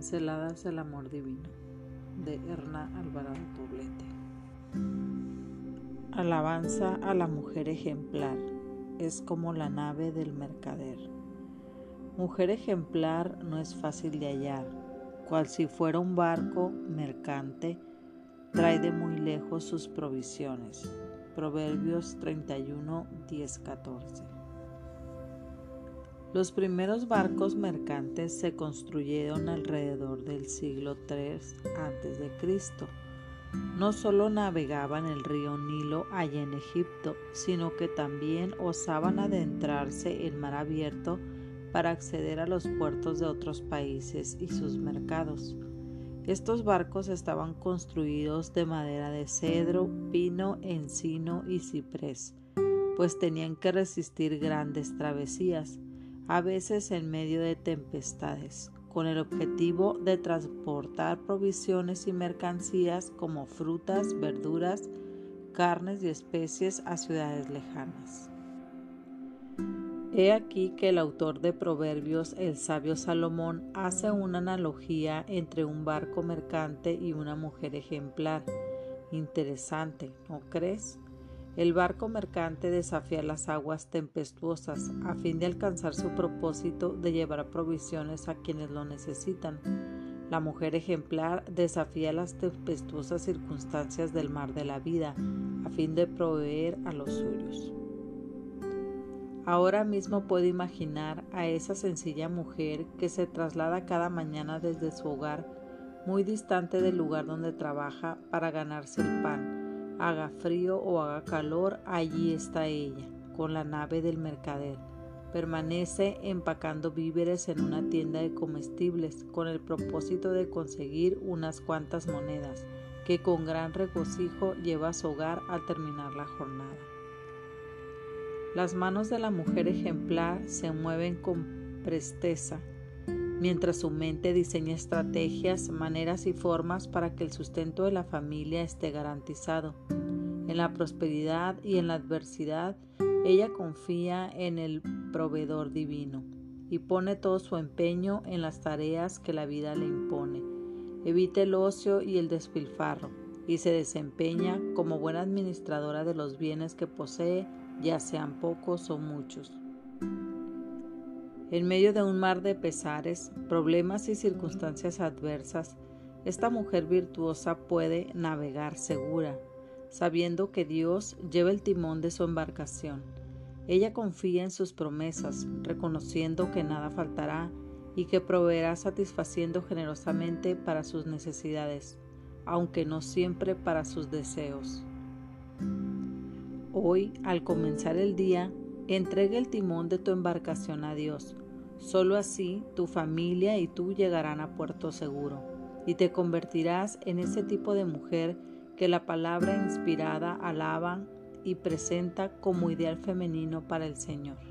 Pinceladas del Amor Divino de Erna Alvarado Poblete. Alabanza a la mujer ejemplar es como la nave del mercader. Mujer ejemplar no es fácil de hallar, cual si fuera un barco mercante, trae de muy lejos sus provisiones. Proverbios 31, 10, 14. Los primeros barcos mercantes se construyeron alrededor del siglo III a.C. No solo navegaban el río Nilo allá en Egipto, sino que también osaban adentrarse en mar abierto para acceder a los puertos de otros países y sus mercados. Estos barcos estaban construidos de madera de cedro, pino, encino y ciprés, pues tenían que resistir grandes travesías a veces en medio de tempestades, con el objetivo de transportar provisiones y mercancías como frutas, verduras, carnes y especies a ciudades lejanas. He aquí que el autor de Proverbios, el sabio Salomón, hace una analogía entre un barco mercante y una mujer ejemplar. Interesante, ¿no crees? El barco mercante desafía las aguas tempestuosas a fin de alcanzar su propósito de llevar provisiones a quienes lo necesitan. La mujer ejemplar desafía las tempestuosas circunstancias del mar de la vida a fin de proveer a los suyos. Ahora mismo puedo imaginar a esa sencilla mujer que se traslada cada mañana desde su hogar muy distante del lugar donde trabaja para ganarse el pan haga frío o haga calor, allí está ella, con la nave del mercader. Permanece empacando víveres en una tienda de comestibles con el propósito de conseguir unas cuantas monedas que con gran regocijo lleva a su hogar al terminar la jornada. Las manos de la mujer ejemplar se mueven con presteza, mientras su mente diseña estrategias, maneras y formas para que el sustento de la familia esté garantizado. En la prosperidad y en la adversidad, ella confía en el proveedor divino y pone todo su empeño en las tareas que la vida le impone. Evita el ocio y el despilfarro y se desempeña como buena administradora de los bienes que posee, ya sean pocos o muchos. En medio de un mar de pesares, problemas y circunstancias adversas, esta mujer virtuosa puede navegar segura, sabiendo que Dios lleva el timón de su embarcación. Ella confía en sus promesas, reconociendo que nada faltará y que proveerá satisfaciendo generosamente para sus necesidades, aunque no siempre para sus deseos. Hoy, al comenzar el día, entregue el timón de tu embarcación a Dios Solo así tu familia y tú llegarán a puerto seguro y te convertirás en ese tipo de mujer que la palabra inspirada alaba y presenta como ideal femenino para el Señor.